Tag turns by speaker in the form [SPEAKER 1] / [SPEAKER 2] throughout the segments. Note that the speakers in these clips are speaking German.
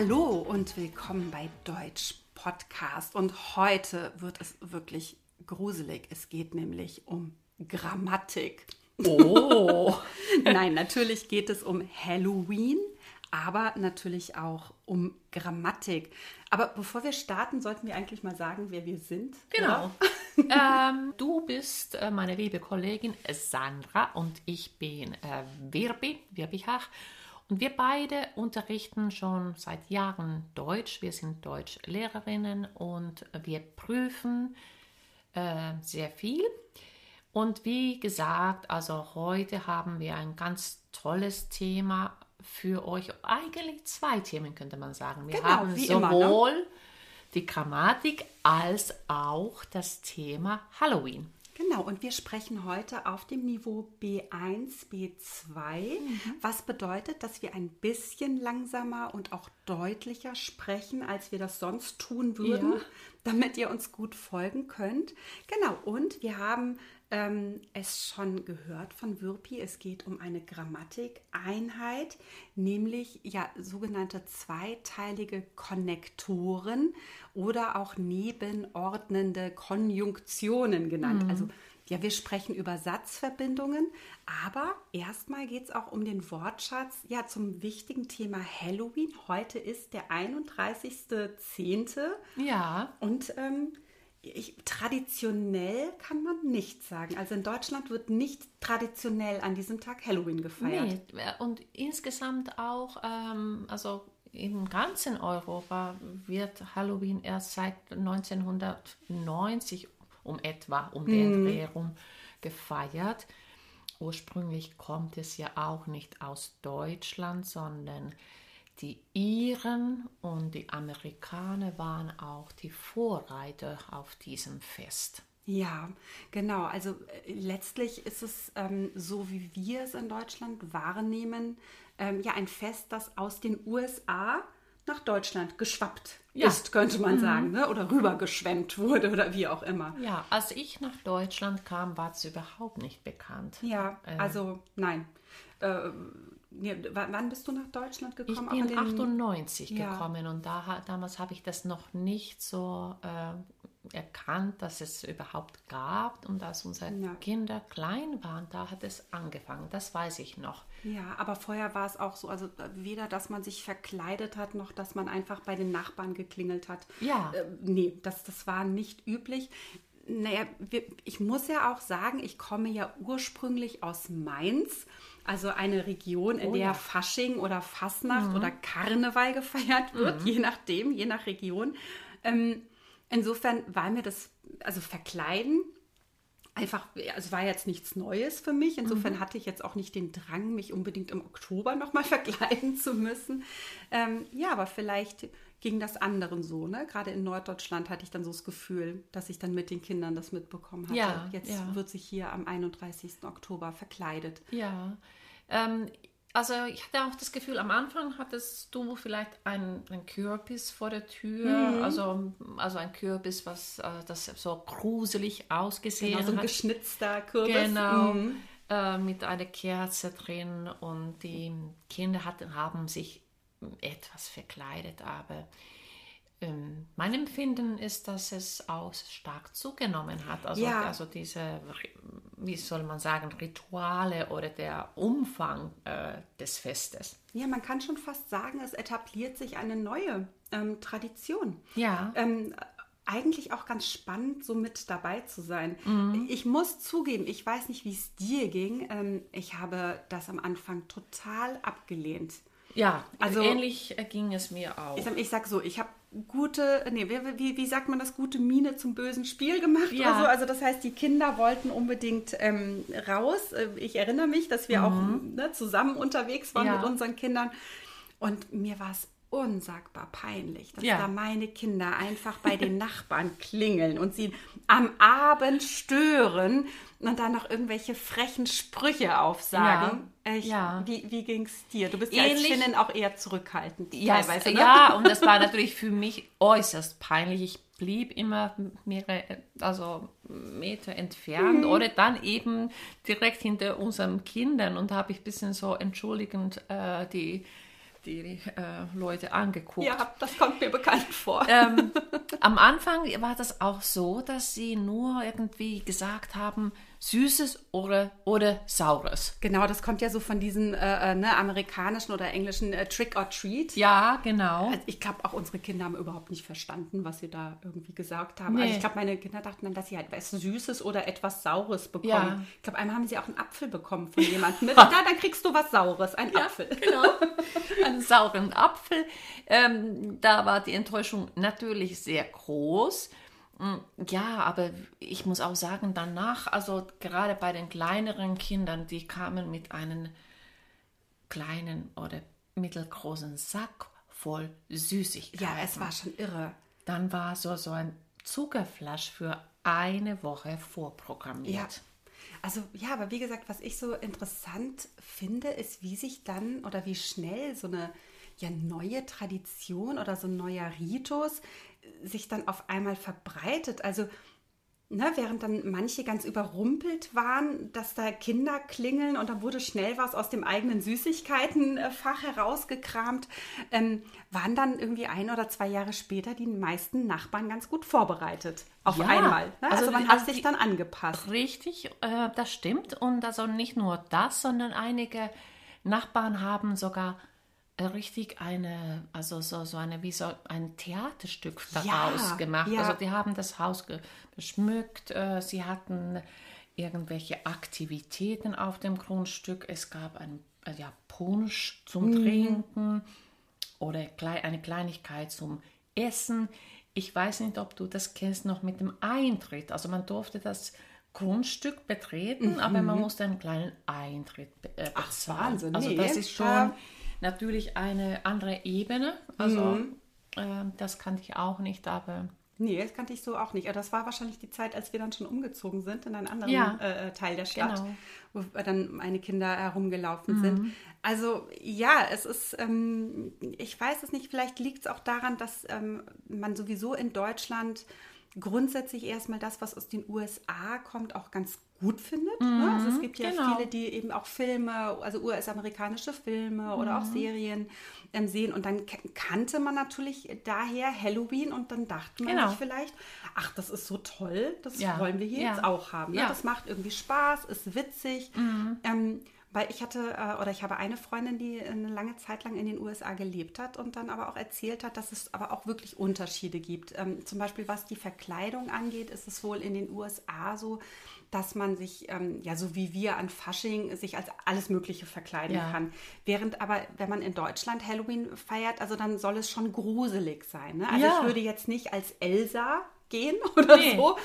[SPEAKER 1] Hallo und willkommen bei Deutsch Podcast. Und heute wird es wirklich gruselig. Es geht nämlich um Grammatik.
[SPEAKER 2] Oh.
[SPEAKER 1] Nein, natürlich geht es um Halloween, aber natürlich auch um Grammatik. Aber bevor wir starten, sollten wir eigentlich mal sagen, wer wir sind.
[SPEAKER 2] Genau. ähm, du bist äh, meine liebe Kollegin Sandra und ich bin äh, Wirbi, Wirbihach. Und wir beide unterrichten schon seit Jahren Deutsch. Wir sind Deutschlehrerinnen und wir prüfen äh, sehr viel. Und wie gesagt, also heute haben wir ein ganz tolles Thema für euch. Eigentlich zwei Themen könnte man sagen. Wir
[SPEAKER 1] Genau,
[SPEAKER 2] haben sowohl
[SPEAKER 1] immer, ne?
[SPEAKER 2] die Grammatik als auch das Thema Halloween.
[SPEAKER 1] Genau, und wir sprechen heute auf dem Niveau B1, B2, was bedeutet, dass wir ein bisschen langsamer und auch deutlicher sprechen, als wir das sonst tun würden,
[SPEAKER 2] Ja.
[SPEAKER 1] damit ihr uns gut folgen könnt. Genau, und wir haben ähm, es schon gehört von Würpi, es geht um eine Grammatikeinheit, nämlich ja sogenannte zweiteilige Konnektoren oder auch nebenordnende Konjunktionen genannt. Also ja, wir sprechen über Satzverbindungen, aber erstmal geht es auch um den Wortschatz, ja, zum wichtigen Thema Halloween. Heute ist der 31.10.
[SPEAKER 2] Ja,
[SPEAKER 1] und ähm, ich, traditionell kann man nicht sagen. Also in Deutschland wird nicht traditionell an diesem Tag Halloween gefeiert.
[SPEAKER 2] Nee, und insgesamt auch, ähm, also im ganzen Europa wird Halloween erst seit 1990 um etwa um den Dreh herum gefeiert. Ursprünglich kommt es ja auch nicht aus Deutschland, sondern die Iren und die Amerikaner waren auch die Vorreiter auf diesem Fest.
[SPEAKER 1] Ja, genau. Also äh, letztlich ist es ähm, so, wie wir es in Deutschland wahrnehmen, ähm, ja ein Fest, das aus den USA nach Deutschland geschwappt
[SPEAKER 2] Ja. Mhm.
[SPEAKER 1] ist, könnte man sagen, ne? oder rübergeschwemmt wurde oder wie auch immer.
[SPEAKER 2] Ja, als ich nach Deutschland kam, war es überhaupt nicht bekannt.
[SPEAKER 1] Ja,
[SPEAKER 2] Äh,
[SPEAKER 1] also nein. Äh, wann bist du nach Deutschland
[SPEAKER 2] Ich
[SPEAKER 1] gekommen? Auch
[SPEAKER 2] bin
[SPEAKER 1] in den-
[SPEAKER 2] 98
[SPEAKER 1] Ja.
[SPEAKER 2] gekommen und da, damals habe ich das noch nicht so äh, erkannt, dass es überhaupt gab. Und als unsere
[SPEAKER 1] Ja.
[SPEAKER 2] Kinder klein waren, da hat es angefangen. Das weiß ich noch.
[SPEAKER 1] Ja, aber vorher war es auch so, also äh, weder, dass man sich verkleidet hat, noch dass man einfach bei den Nachbarn geklingelt hat.
[SPEAKER 2] Ja.
[SPEAKER 1] Äh, nee, das, das war nicht üblich. Naja, wir, ich muss ja auch sagen, ich komme ja ursprünglich aus Mainz, also eine Region, in
[SPEAKER 2] Oh
[SPEAKER 1] der
[SPEAKER 2] ja.
[SPEAKER 1] Fasching oder Fasnacht oder Karneval gefeiert wird, je nachdem, je nach Region. Ähm, insofern war mir das, also verkleiden, einfach, also war jetzt nichts Neues für mich. Insofern hatte ich jetzt auch nicht den Drang, mich unbedingt im Oktober nochmal verkleiden zu müssen. Ähm, ja, aber vielleicht ging das anderen so, ne? Gerade in Norddeutschland hatte ich dann so das Gefühl, dass ich dann mit den Kindern das mitbekommen hatte.
[SPEAKER 2] Ja,
[SPEAKER 1] jetzt
[SPEAKER 2] ja.
[SPEAKER 1] wird sich hier am 31. Oktober verkleidet.
[SPEAKER 2] Ja. Ähm, also ich hatte auch das Gefühl, am Anfang hattest du vielleicht ein, ein Kürbis vor der Tür,
[SPEAKER 1] Mhm.
[SPEAKER 2] also, also ein Kürbis, was äh, das so gruselig ausgesehen
[SPEAKER 1] Genau, so ein
[SPEAKER 2] hat.
[SPEAKER 1] geschnitzter Kürbis.
[SPEAKER 2] Genau,
[SPEAKER 1] Mhm.
[SPEAKER 2] äh, mit einer Kerze drin und die Kinder hatten, haben sich etwas verkleidet, aber ähm, mein Empfinden ist, dass es auch stark zugenommen hat. Also,
[SPEAKER 1] Ja.
[SPEAKER 2] also diese, wie soll man sagen, Rituale oder der Umfang äh, des Festes.
[SPEAKER 1] Ja, man kann schon fast sagen, es etabliert sich eine neue ähm, Tradition.
[SPEAKER 2] Ja.
[SPEAKER 1] Ähm, eigentlich auch ganz spannend, so mit dabei zu sein.
[SPEAKER 2] Mhm.
[SPEAKER 1] Ich muss zugeben, ich weiß nicht, wie es dir ging. Ähm, ich habe das am Anfang total abgelehnt.
[SPEAKER 2] Ja,
[SPEAKER 1] Also-
[SPEAKER 2] ähnlich äh, ging es mir auch.
[SPEAKER 1] Ich ich sag so, ich habe gute, nee, wie, wie, sagt man das, gute Miene zum bösen Spiel gemacht
[SPEAKER 2] Ja.
[SPEAKER 1] oder so. Also das heißt, die Kinder wollten unbedingt ähm, raus. Äh, Ich erinnere mich, dass wir auch ne, zusammen unterwegs waren
[SPEAKER 2] Mhm. Ja.
[SPEAKER 1] mit unseren Kindern. Und mir war es unsagbar peinlich, dass
[SPEAKER 2] Ja.
[SPEAKER 1] da meine Kinder einfach bei den Nachbarn klingeln und sie am Abend stören und dann noch irgendwelche frechen Sprüche aufsagen.
[SPEAKER 2] Ja.
[SPEAKER 1] Ich,
[SPEAKER 2] Ja.
[SPEAKER 1] Wie, wie ging es dir? Du bist ja als
[SPEAKER 2] Ähnlich-
[SPEAKER 1] Finnin auch eher zurückhaltend
[SPEAKER 2] Ja,
[SPEAKER 1] teilweise. Ne?
[SPEAKER 2] ja, und das war natürlich für mich äußerst peinlich. Ich blieb immer mehrere also Meter entfernt
[SPEAKER 1] Mhm.
[SPEAKER 2] oder dann eben direkt hinter unseren Kindern und habe ich ein bisschen so entschuldigend äh, die, die äh, Leute angeguckt.
[SPEAKER 1] Ja, das kommt mir bekannt vor.
[SPEAKER 2] Ähm, am Anfang war das auch so, dass sie nur irgendwie gesagt haben, Süßes oder, oder Saures.
[SPEAKER 1] Genau, das kommt ja so von diesem äh, äh, ne, amerikanischen oder englischen äh, Trick or Treat.
[SPEAKER 2] Ja, genau.
[SPEAKER 1] Also ich glaube, auch unsere Kinder haben überhaupt nicht verstanden, was sie da irgendwie gesagt haben. Also
[SPEAKER 2] Nee.
[SPEAKER 1] ich glaube, meine Kinder dachten dann, dass sie halt was Süßes oder etwas Saures bekommen.
[SPEAKER 2] Ja.
[SPEAKER 1] Ich glaube, einmal haben sie auch einen Apfel bekommen von jemandem. Na, dann kriegst du was Saures, ein Apfel.
[SPEAKER 2] Genau, einen sauren Apfel. Ähm, da war die Enttäuschung natürlich sehr groß. Mm, Ja, aber ich muss auch sagen, danach, also gerade bei den kleineren Kindern, die kamen mit einem kleinen oder mittelgroßen Sack voll Süßigkeiten.
[SPEAKER 1] Ja, es war schon irre.
[SPEAKER 2] Dann war so, so ein Zuckerflasch für eine Woche vorprogrammiert.
[SPEAKER 1] Ja. Also ja, aber wie gesagt, was ich so interessant finde, ist, wie sich dann oder wie schnell so eine ja, neue Tradition oder so ein neuer Ritus sich dann auf einmal verbreitet. Also ne, während dann manche ganz überrumpelt waren, dass da Kinder klingeln und dann wurde schnell was aus dem eigenen Süßigkeitenfach herausgekramt, ähm, waren dann irgendwie ein oder zwei Jahre später die meisten Nachbarn ganz gut vorbereitet. Auf
[SPEAKER 2] Ja,
[SPEAKER 1] einmal. Ne? Also,
[SPEAKER 2] also
[SPEAKER 1] man hat
[SPEAKER 2] also
[SPEAKER 1] sich dann angepasst.
[SPEAKER 2] Richtig, äh, das stimmt. Und also nicht nur das, sondern einige Nachbarn haben sogar richtig eine, also so, so eine, wie so ein Theaterstück
[SPEAKER 1] Ja,
[SPEAKER 2] daraus gemacht.
[SPEAKER 1] ja.
[SPEAKER 2] Also die haben das Haus ge- geschmückt, äh, sie hatten irgendwelche Aktivitäten auf dem Grundstück. Es gab ein äh, ja, Punsch zum Trinken oder klei- eine Kleinigkeit zum Essen. Ich weiß nicht, ob du das kennst noch mit dem Eintritt. Also man durfte das Grundstück betreten, aber man musste einen kleinen Eintritt äh, bezahlen.
[SPEAKER 1] Ach, Wahnsinn,
[SPEAKER 2] Also
[SPEAKER 1] nee,
[SPEAKER 2] das ist schon
[SPEAKER 1] da-
[SPEAKER 2] natürlich eine andere Ebene. Also ähm, das kannte ich auch nicht, aber
[SPEAKER 1] Nee, das kannte ich so auch nicht. Aber das war wahrscheinlich die Zeit, als wir dann schon umgezogen sind in einen anderen
[SPEAKER 2] Ja.
[SPEAKER 1] äh, Teil der Stadt,
[SPEAKER 2] Genau.
[SPEAKER 1] wo dann meine Kinder herumgelaufen sind. Also ja, es ist, ähm, ich weiß es nicht, vielleicht liegt es auch daran, dass ähm, man sowieso in Deutschland grundsätzlich erstmal das, was aus den USA kommt, auch ganz gut findet. ne? Also es gibt ja
[SPEAKER 2] genau.
[SPEAKER 1] viele, die eben auch Filme, also US-amerikanische Filme oder auch Serien ähm, sehen. Und dann kannte man natürlich daher Halloween und dann dachte man
[SPEAKER 2] Genau.
[SPEAKER 1] sich vielleicht, ach, das ist so toll, das
[SPEAKER 2] Ja,
[SPEAKER 1] wollen wir hier
[SPEAKER 2] ja.
[SPEAKER 1] jetzt auch haben. Ne?
[SPEAKER 2] Ja.
[SPEAKER 1] Das macht irgendwie Spaß, ist witzig. Ähm, weil ich hatte, äh, oder ich habe eine Freundin, die eine lange Zeit lang in den USA gelebt hat und dann aber auch erzählt hat, dass es aber auch wirklich Unterschiede gibt. Ähm, zum Beispiel was die Verkleidung angeht, ist es wohl in den USA so, dass man sich, ähm, ja, so wie wir an Fasching, sich als alles Mögliche verkleiden
[SPEAKER 2] Ja.
[SPEAKER 1] kann. Während aber, wenn man in Deutschland Halloween feiert, also dann soll es schon gruselig sein. Ne? Also
[SPEAKER 2] Ja.
[SPEAKER 1] ich würde jetzt nicht als Elsa gehen oder
[SPEAKER 2] Nee.
[SPEAKER 1] so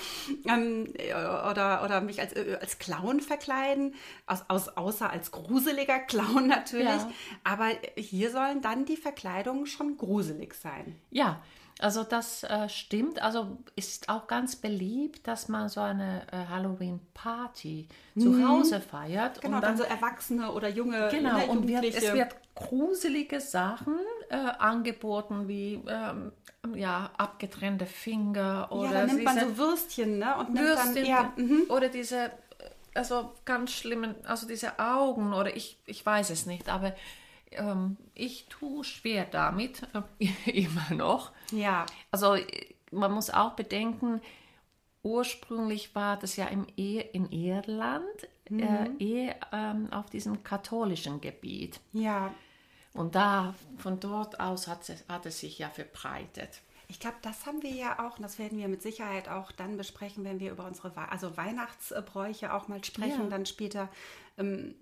[SPEAKER 1] ähm, äh, oder, oder mich als, äh, als Clown verkleiden, aus, aus, außer als gruseliger Clown natürlich.
[SPEAKER 2] Ja.
[SPEAKER 1] Aber hier sollen dann die Verkleidungen schon gruselig sein.
[SPEAKER 2] Ja, also das äh, stimmt. Also ist auch ganz beliebt, dass man so eine äh, Halloween-Party zu Hause feiert.
[SPEAKER 1] Genau,
[SPEAKER 2] und
[SPEAKER 1] dann, so Erwachsene oder junge
[SPEAKER 2] Genau,
[SPEAKER 1] ne,
[SPEAKER 2] und wird, es wird gruselige Sachen äh, angeboten, wie ähm, ja, abgetrennte Finger oder
[SPEAKER 1] ja, dann nimmt man
[SPEAKER 2] diese
[SPEAKER 1] so Würstchen, ne? Und nimmt
[SPEAKER 2] Würstchen
[SPEAKER 1] dann, ja, mhm.
[SPEAKER 2] oder diese, äh, also ganz schlimmen, also diese Augen oder ich, ich weiß es nicht, aber ähm, ich tue schwer damit, äh, immer noch.
[SPEAKER 1] ja,
[SPEAKER 2] Also äh, man muss auch bedenken, ursprünglich war das ja im e in Irland äh, eher ähm, auf diesem katholischen Gebiet.
[SPEAKER 1] ja.
[SPEAKER 2] Und da, von dort aus hat es, hat es sich ja verbreitet.
[SPEAKER 1] Ich glaube, das haben wir ja auch, und das werden wir mit Sicherheit auch dann besprechen, wenn wir über unsere also Weihnachtsbräuche auch mal sprechen,
[SPEAKER 2] Ja.
[SPEAKER 1] dann später. Ähm,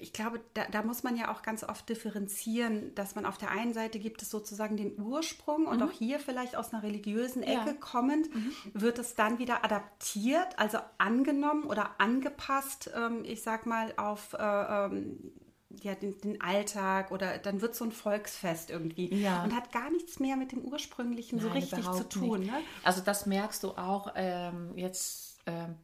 [SPEAKER 1] ich glaube, da, da muss man ja auch ganz oft differenzieren, dass man auf der einen Seite gibt es sozusagen den Ursprung und auch hier vielleicht aus einer religiösen
[SPEAKER 2] Mhm. Ja. Mhm.
[SPEAKER 1] Ecke kommend, wird es dann wieder adaptiert, also angenommen oder angepasst, ähm, ich sag mal, auf äh, ähm, ja, den, den Alltag oder dann wird so ein Volksfest irgendwie
[SPEAKER 2] Ja.
[SPEAKER 1] und hat gar nichts mehr mit dem ursprünglichen so
[SPEAKER 2] Nein,
[SPEAKER 1] richtig zu tun. Ne?
[SPEAKER 2] Also das merkst du auch ähm, jetzt ähm,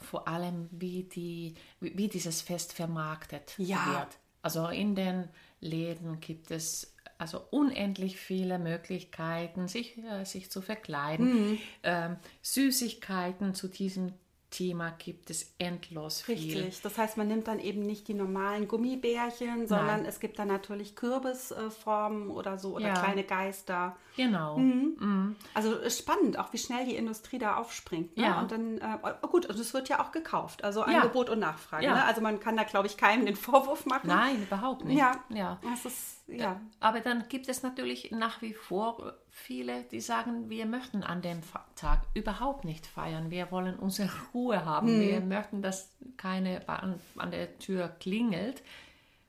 [SPEAKER 2] vor allem, wie, die, wie, dieses Fest vermarktet
[SPEAKER 1] Ja.
[SPEAKER 2] wird. Also in den Läden gibt es also unendlich viele Möglichkeiten, sich, äh, sich zu verkleiden.
[SPEAKER 1] Mhm.
[SPEAKER 2] Ähm, Süßigkeiten zu diesem Thema gibt es endlos viel.
[SPEAKER 1] Richtig. Das heißt, man nimmt dann eben nicht die normalen Gummibärchen, sondern es gibt dann natürlich Kürbisformen oder so oder
[SPEAKER 2] Ja.
[SPEAKER 1] kleine Geister.
[SPEAKER 2] Genau.
[SPEAKER 1] Mhm. Also ist spannend, auch wie schnell die Industrie da aufspringt. Ne?
[SPEAKER 2] Ja.
[SPEAKER 1] Und dann, äh, oh, gut, und es wird ja auch gekauft. Also
[SPEAKER 2] Ja.
[SPEAKER 1] Angebot und Nachfrage.
[SPEAKER 2] Ja.
[SPEAKER 1] Ne? Also man kann da, glaube ich, keinem den Vorwurf machen.
[SPEAKER 2] Nein, überhaupt nicht.
[SPEAKER 1] Ja.
[SPEAKER 2] ja.
[SPEAKER 1] Das ist, ja.
[SPEAKER 2] Aber dann gibt es natürlich nach wie vor viele, die sagen, wir möchten an dem Tag überhaupt nicht feiern. Wir wollen unsere Ruhe haben. Wir möchten, dass keine an, an der Tür klingelt.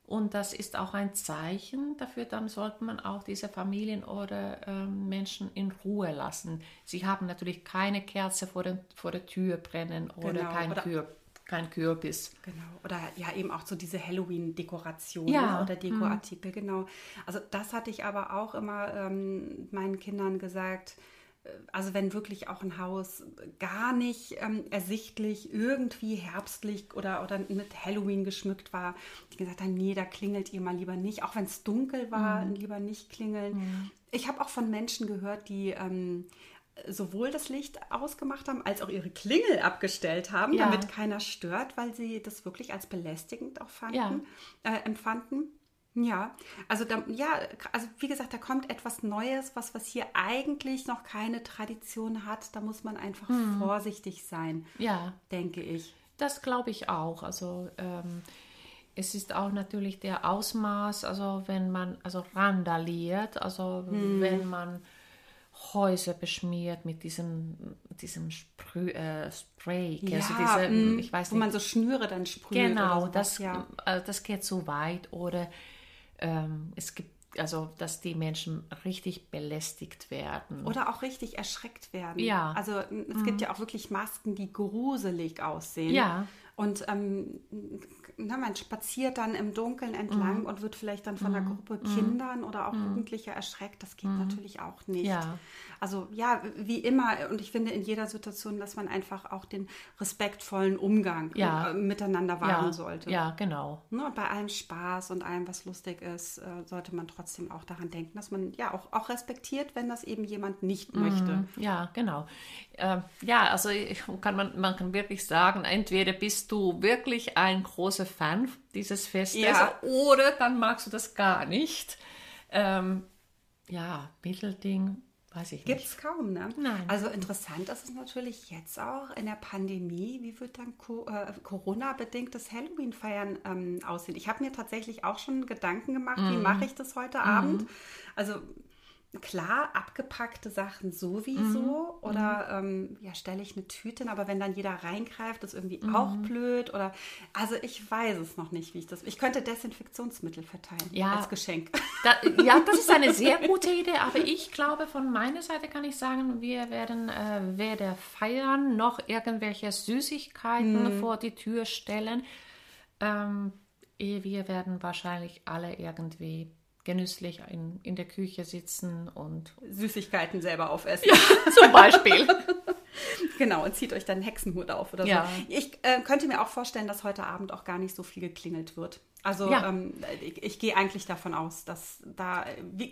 [SPEAKER 2] Und das ist auch ein Zeichen dafür, dann sollte man auch diese Familien oder ähm, Menschen in Ruhe lassen. Sie haben natürlich keine Kerze vor, den, vor der Tür brennen oder,
[SPEAKER 1] Genau,
[SPEAKER 2] kein,
[SPEAKER 1] oder-
[SPEAKER 2] Kür, kein Kürbis.
[SPEAKER 1] Genau. Oder ja, eben auch so diese Halloween-Dekoration
[SPEAKER 2] Ja,
[SPEAKER 1] ne? oder Dekoartikel, genau. Also das hatte ich aber auch immer ähm, meinen Kindern gesagt. Also wenn wirklich auch ein Haus gar nicht ähm, ersichtlich irgendwie herbstlich oder, oder mit Halloween geschmückt war, die gesagt haben, nee, da klingelt ihr mal lieber nicht. Auch wenn es dunkel war, lieber nicht klingeln. Ich habe auch von Menschen gehört, die ähm, sowohl das Licht ausgemacht haben, als auch ihre Klingel abgestellt haben,
[SPEAKER 2] Ja.
[SPEAKER 1] damit keiner stört, weil sie das wirklich als belästigend auch fanden,
[SPEAKER 2] Ja.
[SPEAKER 1] äh, empfanden. Ja, also da, ja, also wie gesagt, da kommt etwas Neues, was, was hier eigentlich noch keine Tradition hat. Da muss man einfach
[SPEAKER 2] Mhm.
[SPEAKER 1] vorsichtig sein,
[SPEAKER 2] Ja.
[SPEAKER 1] denke ich.
[SPEAKER 2] Das glaube ich auch. Also ähm, es ist auch natürlich der Ausmaß, also wenn man also randaliert, also wenn man Häuser beschmiert mit diesem, diesem Sprüh, äh, Spray, also diese,
[SPEAKER 1] mm,
[SPEAKER 2] ich weiß
[SPEAKER 1] wo
[SPEAKER 2] nicht,
[SPEAKER 1] man so Schnüre dann sprüht.
[SPEAKER 2] Genau,
[SPEAKER 1] oder
[SPEAKER 2] das,
[SPEAKER 1] ja.
[SPEAKER 2] äh, das geht zu weit. Oder ähm, es gibt, also dass die Menschen richtig belästigt werden.
[SPEAKER 1] Oder auch richtig erschreckt werden.
[SPEAKER 2] Ja. Mhm.
[SPEAKER 1] Also es gibt ja auch wirklich Masken, die gruselig aussehen.
[SPEAKER 2] Ja.
[SPEAKER 1] Und ähm, na, man spaziert dann im Dunkeln entlang
[SPEAKER 2] Mhm.
[SPEAKER 1] und wird vielleicht dann von einer Gruppe Kindern oder auch Jugendlicher erschreckt. Das geht natürlich auch nicht.
[SPEAKER 2] Mhm. Ja.
[SPEAKER 1] Also ja, wie immer. Und ich finde in jeder Situation, dass man einfach auch den respektvollen Umgang
[SPEAKER 2] Ja.
[SPEAKER 1] äh, miteinander wahren
[SPEAKER 2] ja,
[SPEAKER 1] sollte.
[SPEAKER 2] ja, genau.
[SPEAKER 1] Ne, und bei allem Spaß und allem, was lustig ist, äh, sollte man trotzdem auch daran denken, dass man ja auch, auch respektiert, wenn das eben jemand nicht möchte.
[SPEAKER 2] Ja, genau. Ähm, ja, also kann man, man kann wirklich sagen, entweder bist du wirklich ein großer Fan dieses Festes
[SPEAKER 1] Ja.
[SPEAKER 2] oder dann magst du das gar nicht. Ähm, ja, Mittelding, weiß ich
[SPEAKER 1] Gibt
[SPEAKER 2] nicht.
[SPEAKER 1] es kaum, ne?
[SPEAKER 2] Nein.
[SPEAKER 1] Also interessant ist es natürlich jetzt auch in der Pandemie, wie wird dann äh, Corona-bedingtes Halloween-Feiern ähm, aussehen? Ich habe mir tatsächlich auch schon Gedanken gemacht,
[SPEAKER 2] Mhm.
[SPEAKER 1] wie mache ich das heute Abend? Also klar, abgepackte Sachen sowieso
[SPEAKER 2] Mhm.
[SPEAKER 1] oder ähm, ja, stelle ich eine Tüte hin, aber wenn dann jeder reingreift, ist irgendwie
[SPEAKER 2] Mhm.
[SPEAKER 1] auch blöd oder also ich weiß es noch nicht, wie ich das. Ich könnte Desinfektionsmittel verteilen
[SPEAKER 2] Ja.
[SPEAKER 1] als Geschenk.
[SPEAKER 2] Da, ja, das ist eine sehr gute Idee, aber ich glaube, von meiner Seite kann ich sagen, wir werden äh, weder feiern noch irgendwelche Süßigkeiten vor die Tür stellen. Ähm, eh, wir werden wahrscheinlich alle irgendwie genüsslich in, in der Küche sitzen und
[SPEAKER 1] Süßigkeiten selber aufessen.
[SPEAKER 2] zum Beispiel.
[SPEAKER 1] Genau, und zieht euch dann einen Hexenhut auf oder
[SPEAKER 2] Ja.
[SPEAKER 1] so. Ich äh, könnte mir auch vorstellen, dass heute Abend auch gar nicht so viel geklingelt wird. Also
[SPEAKER 2] Ja.
[SPEAKER 1] ähm, ich, ich gehe eigentlich davon aus, dass da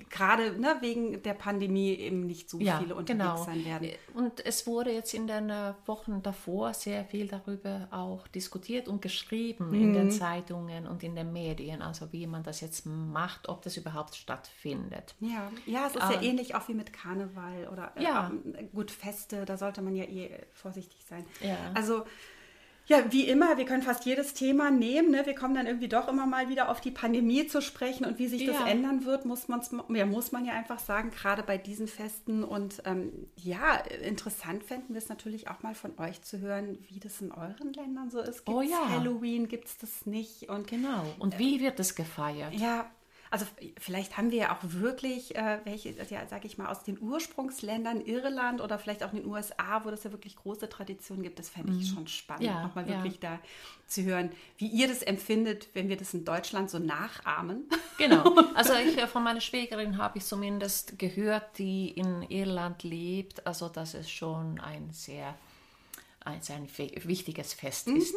[SPEAKER 1] gerade ne, wegen der Pandemie eben nicht so
[SPEAKER 2] Ja,
[SPEAKER 1] viele unterwegs
[SPEAKER 2] genau.
[SPEAKER 1] sein werden.
[SPEAKER 2] Und es wurde jetzt in den äh, Wochen davor sehr viel darüber auch diskutiert und geschrieben in
[SPEAKER 1] Mhm.
[SPEAKER 2] den Zeitungen und in den Medien, also wie man das jetzt macht, ob das überhaupt stattfindet.
[SPEAKER 1] Ja, ja, es ist
[SPEAKER 2] Ah.
[SPEAKER 1] ja ähnlich auch wie mit Karneval oder äh,
[SPEAKER 2] Ja.
[SPEAKER 1] auch, gut Feste, da sollte man ja eh vorsichtig sein.
[SPEAKER 2] Ja.
[SPEAKER 1] Also ja, wie immer, wir können fast jedes Thema nehmen. Ne? Wir kommen dann irgendwie doch immer mal wieder auf die Pandemie zu sprechen und wie sich das
[SPEAKER 2] Ja.
[SPEAKER 1] ändern wird, muss, man's, ja, muss man ja einfach sagen, gerade bei diesen Festen. Und ähm, ja, interessant fänden wir es natürlich auch mal von euch zu hören, wie das in euren Ländern so ist. Gibt
[SPEAKER 2] Oh ja.
[SPEAKER 1] Halloween, gibt es das nicht? Und
[SPEAKER 2] Genau. Und wie wird es gefeiert?
[SPEAKER 1] ja, also vielleicht haben wir ja auch wirklich äh, welche, ja, sag ich mal, aus den Ursprungsländern Irland oder vielleicht auch in den USA, wo das ja wirklich große Traditionen gibt. Das fände ich schon spannend,
[SPEAKER 2] Mhm. Ja,
[SPEAKER 1] nochmal
[SPEAKER 2] ja.
[SPEAKER 1] wirklich da zu hören, wie ihr das empfindet, wenn wir das in Deutschland so nachahmen.
[SPEAKER 2] Genau. Also ich, äh, von meiner Schwägerin habe ich zumindest gehört, die in Irland lebt, also dass es schon ein sehr ein sehr wichtiges Fest ist.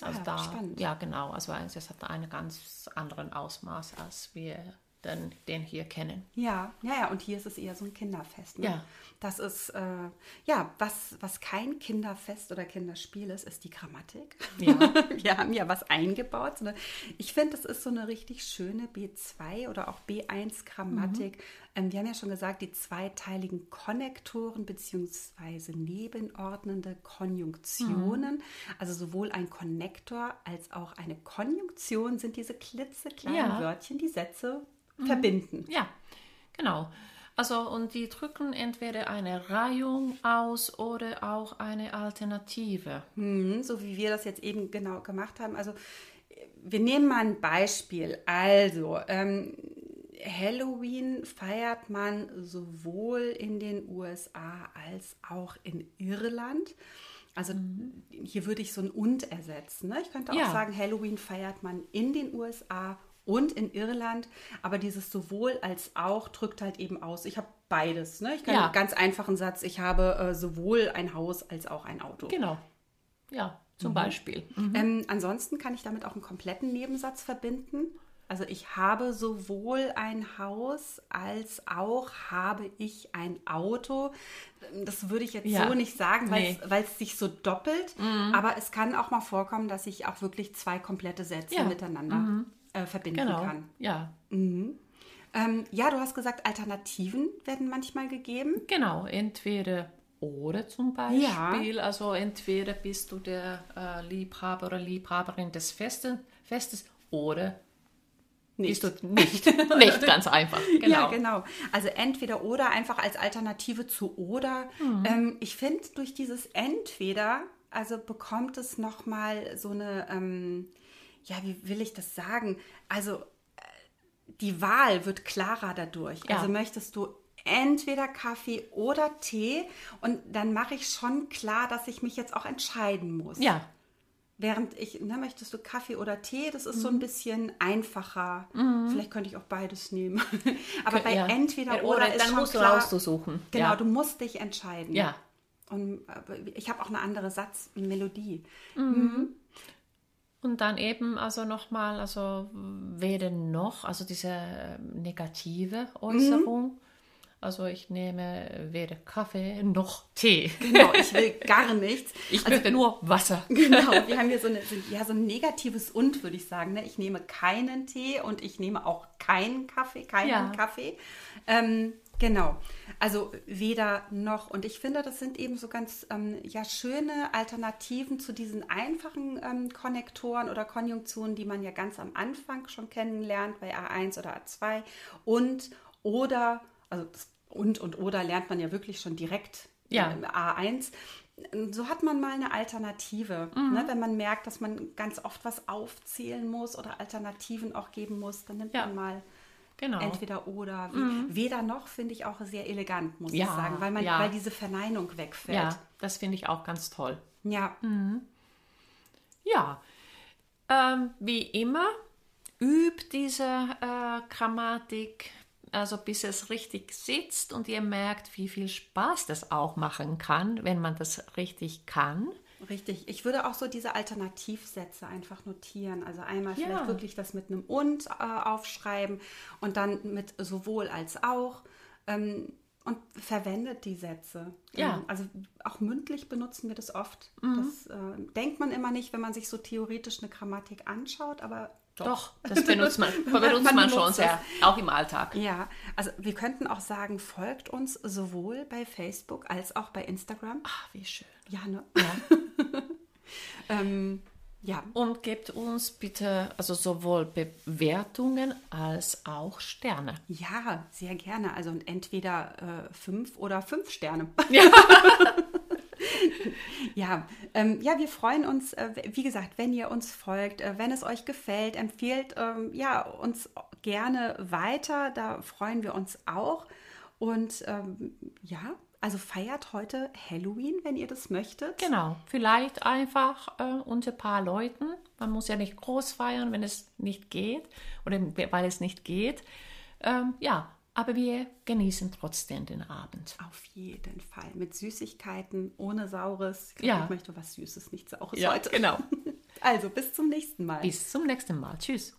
[SPEAKER 2] Also
[SPEAKER 1] Ah,
[SPEAKER 2] da,
[SPEAKER 1] spannend.
[SPEAKER 2] ja genau, also es hat einen ganz anderen Ausmaß, als wir den, den hier kennen.
[SPEAKER 1] Ja, ja, ja, und hier ist es eher so ein Kinderfest. Ne?
[SPEAKER 2] Ja.
[SPEAKER 1] Das ist, äh, ja, was, was kein Kinderfest oder Kinderspiel ist, ist die Grammatik.
[SPEAKER 2] Ja.
[SPEAKER 1] Wir haben ja was eingebaut. So eine, ich finde, das ist so eine richtig schöne B2 oder auch B1 Grammatik.
[SPEAKER 2] Mhm.
[SPEAKER 1] Ähm, wir haben ja schon gesagt, die zweiteiligen Konnektoren bzw. nebenordnende Konjunktionen.
[SPEAKER 2] Mhm.
[SPEAKER 1] Also sowohl ein Konnektor als auch eine Konjunktion sind diese klitzekleinen
[SPEAKER 2] Ja.
[SPEAKER 1] Wörtchen, die Sätze verbinden.
[SPEAKER 2] Ja, genau. Also, und die drücken entweder eine Reihung aus oder auch eine Alternative.
[SPEAKER 1] Mhm, so wie wir das jetzt eben genau gemacht haben. Also wir nehmen mal ein Beispiel. Also ähm, Halloween feiert man sowohl in den USA als auch in Irland. Also hier würde ich so ein und ersetzen. Ne? Ich könnte auch
[SPEAKER 2] Ja.
[SPEAKER 1] sagen, Halloween feiert man in den USA und in Irland, aber dieses sowohl als auch drückt halt eben aus. Ich habe beides. Ne? Ich kann
[SPEAKER 2] Ja.
[SPEAKER 1] einen ganz einfachen Satz, ich habe äh, sowohl ein Haus als auch ein Auto.
[SPEAKER 2] Genau. Ja, zum Beispiel.
[SPEAKER 1] Ähm, ansonsten kann ich damit auch einen kompletten Nebensatz verbinden. Also ich habe sowohl ein Haus als auch habe ich ein Auto. Das würde ich jetzt
[SPEAKER 2] Ja.
[SPEAKER 1] so nicht sagen, weil
[SPEAKER 2] Nee.
[SPEAKER 1] es sich so doppelt. Aber es kann auch mal vorkommen, dass ich auch wirklich zwei komplette Sätze
[SPEAKER 2] Ja.
[SPEAKER 1] miteinander äh, verbinden
[SPEAKER 2] Genau.
[SPEAKER 1] kann.
[SPEAKER 2] Ja,
[SPEAKER 1] Ähm, ja, du hast gesagt, Alternativen werden manchmal gegeben.
[SPEAKER 2] genau. Entweder oder zum Beispiel. Also entweder bist du der äh, Liebhaber oder Liebhaberin des Festen, Festes oder bist du nicht. nicht ganz einfach. Genau.
[SPEAKER 1] Ja, genau. Also entweder oder einfach als Alternative zu oder.
[SPEAKER 2] Mhm.
[SPEAKER 1] Ähm, ich finde, durch dieses entweder, also bekommt es nochmal so eine, ähm, ja, wie will ich das sagen? Also äh, die Wahl wird klarer dadurch.
[SPEAKER 2] Ja.
[SPEAKER 1] Also möchtest du entweder Kaffee oder Tee und dann mache ich schon klar, dass ich mich jetzt auch entscheiden muss.
[SPEAKER 2] Ja,
[SPEAKER 1] Während ich, ne, möchtest du Kaffee oder Tee, das ist
[SPEAKER 2] Mhm.
[SPEAKER 1] so ein bisschen einfacher. Vielleicht könnte ich auch beides nehmen. Aber bei
[SPEAKER 2] ja.
[SPEAKER 1] entweder
[SPEAKER 2] Ja,
[SPEAKER 1] oder, ist
[SPEAKER 2] dann musst
[SPEAKER 1] klar,
[SPEAKER 2] du rauszusuchen.
[SPEAKER 1] Genau,
[SPEAKER 2] ja.
[SPEAKER 1] du musst dich entscheiden.
[SPEAKER 2] Ja.
[SPEAKER 1] Und aber ich habe auch eine andere Satzmelodie.
[SPEAKER 2] Und dann eben also nochmal, also weder noch, also diese negative Äußerung. Also ich nehme weder Kaffee noch Tee.
[SPEAKER 1] Genau, ich will gar nichts.
[SPEAKER 2] Ich möchte nur Wasser.
[SPEAKER 1] Genau, wir haben hier so, eine, ja, so ein negatives Und, würde ich sagen. Ne? Ich nehme keinen Tee und ich nehme auch keinen Kaffee, keinen
[SPEAKER 2] Ja.
[SPEAKER 1] Kaffee. Ähm, genau, also weder noch. Und ich finde, das sind eben so ganz ähm, ja, schöne Alternativen zu diesen einfachen ähm, Konnektoren oder Konjunktionen, die man ja ganz am Anfang schon kennenlernt, bei A1 oder A2. Und oder, also und und oder lernt man ja wirklich schon direkt
[SPEAKER 2] Ja.
[SPEAKER 1] im A1. So hat man mal eine Alternative.
[SPEAKER 2] Mhm.
[SPEAKER 1] Ne? Wenn man merkt, dass man ganz oft was aufzählen muss oder Alternativen auch geben muss, dann nimmt
[SPEAKER 2] Ja.
[SPEAKER 1] man mal
[SPEAKER 2] Genau.
[SPEAKER 1] entweder oder. Wie, Weder noch finde ich auch sehr elegant, muss ich
[SPEAKER 2] Ja,
[SPEAKER 1] sagen, weil, man,
[SPEAKER 2] ja.
[SPEAKER 1] weil diese Verneinung wegfällt.
[SPEAKER 2] Ja, das finde ich auch ganz toll.
[SPEAKER 1] ja.
[SPEAKER 2] Ja, ähm, wie immer, übt diese äh, Grammatik, also bis es richtig sitzt und ihr merkt, wie viel Spaß das auch machen kann, wenn man das richtig kann.
[SPEAKER 1] Richtig. Ich würde auch so diese Alternativsätze einfach notieren. Also einmal
[SPEAKER 2] Ja.
[SPEAKER 1] vielleicht wirklich das mit einem und äh, aufschreiben und dann mit sowohl als auch. Ähm, und verwendet die Sätze.
[SPEAKER 2] Ja.
[SPEAKER 1] Ähm, Also auch mündlich benutzen wir das oft. Das äh, denkt man immer nicht, wenn man sich so theoretisch eine Grammatik anschaut, aber doch.
[SPEAKER 2] Doch, das benutzt man, benutzt
[SPEAKER 1] man
[SPEAKER 2] man schon sehr, auch im Alltag.
[SPEAKER 1] Ja, also wir könnten auch sagen, folgt uns sowohl bei Facebook als auch bei Instagram.
[SPEAKER 2] Ach, wie schön.
[SPEAKER 1] Ja, ne?
[SPEAKER 2] Ja.
[SPEAKER 1] Ähm, ja,
[SPEAKER 2] Und gebt uns bitte also sowohl Bewertungen als auch Sterne.
[SPEAKER 1] Ja, sehr gerne. Also entweder äh, fünf oder fünf Sterne. Ja. ähm, ja, wir freuen uns, äh, wie gesagt, wenn ihr uns folgt, äh, wenn es euch gefällt, empfiehlt ähm, ja, uns gerne weiter. Da freuen wir uns auch. Und ähm, ja, also feiert heute Halloween, wenn ihr das möchtet.
[SPEAKER 2] Genau, vielleicht einfach äh, unter ein paar Leuten. Man muss ja nicht groß feiern, wenn es nicht geht oder weil es nicht geht. Ähm, ja, aber wir genießen trotzdem den Abend.
[SPEAKER 1] Auf jeden Fall. Mit Süßigkeiten, ohne Saures. Ich
[SPEAKER 2] Ja.
[SPEAKER 1] ich möchte was Süßes, nicht Saures
[SPEAKER 2] Ja,
[SPEAKER 1] heute.
[SPEAKER 2] genau.
[SPEAKER 1] Also bis zum nächsten Mal.
[SPEAKER 2] Bis zum nächsten Mal. Tschüss.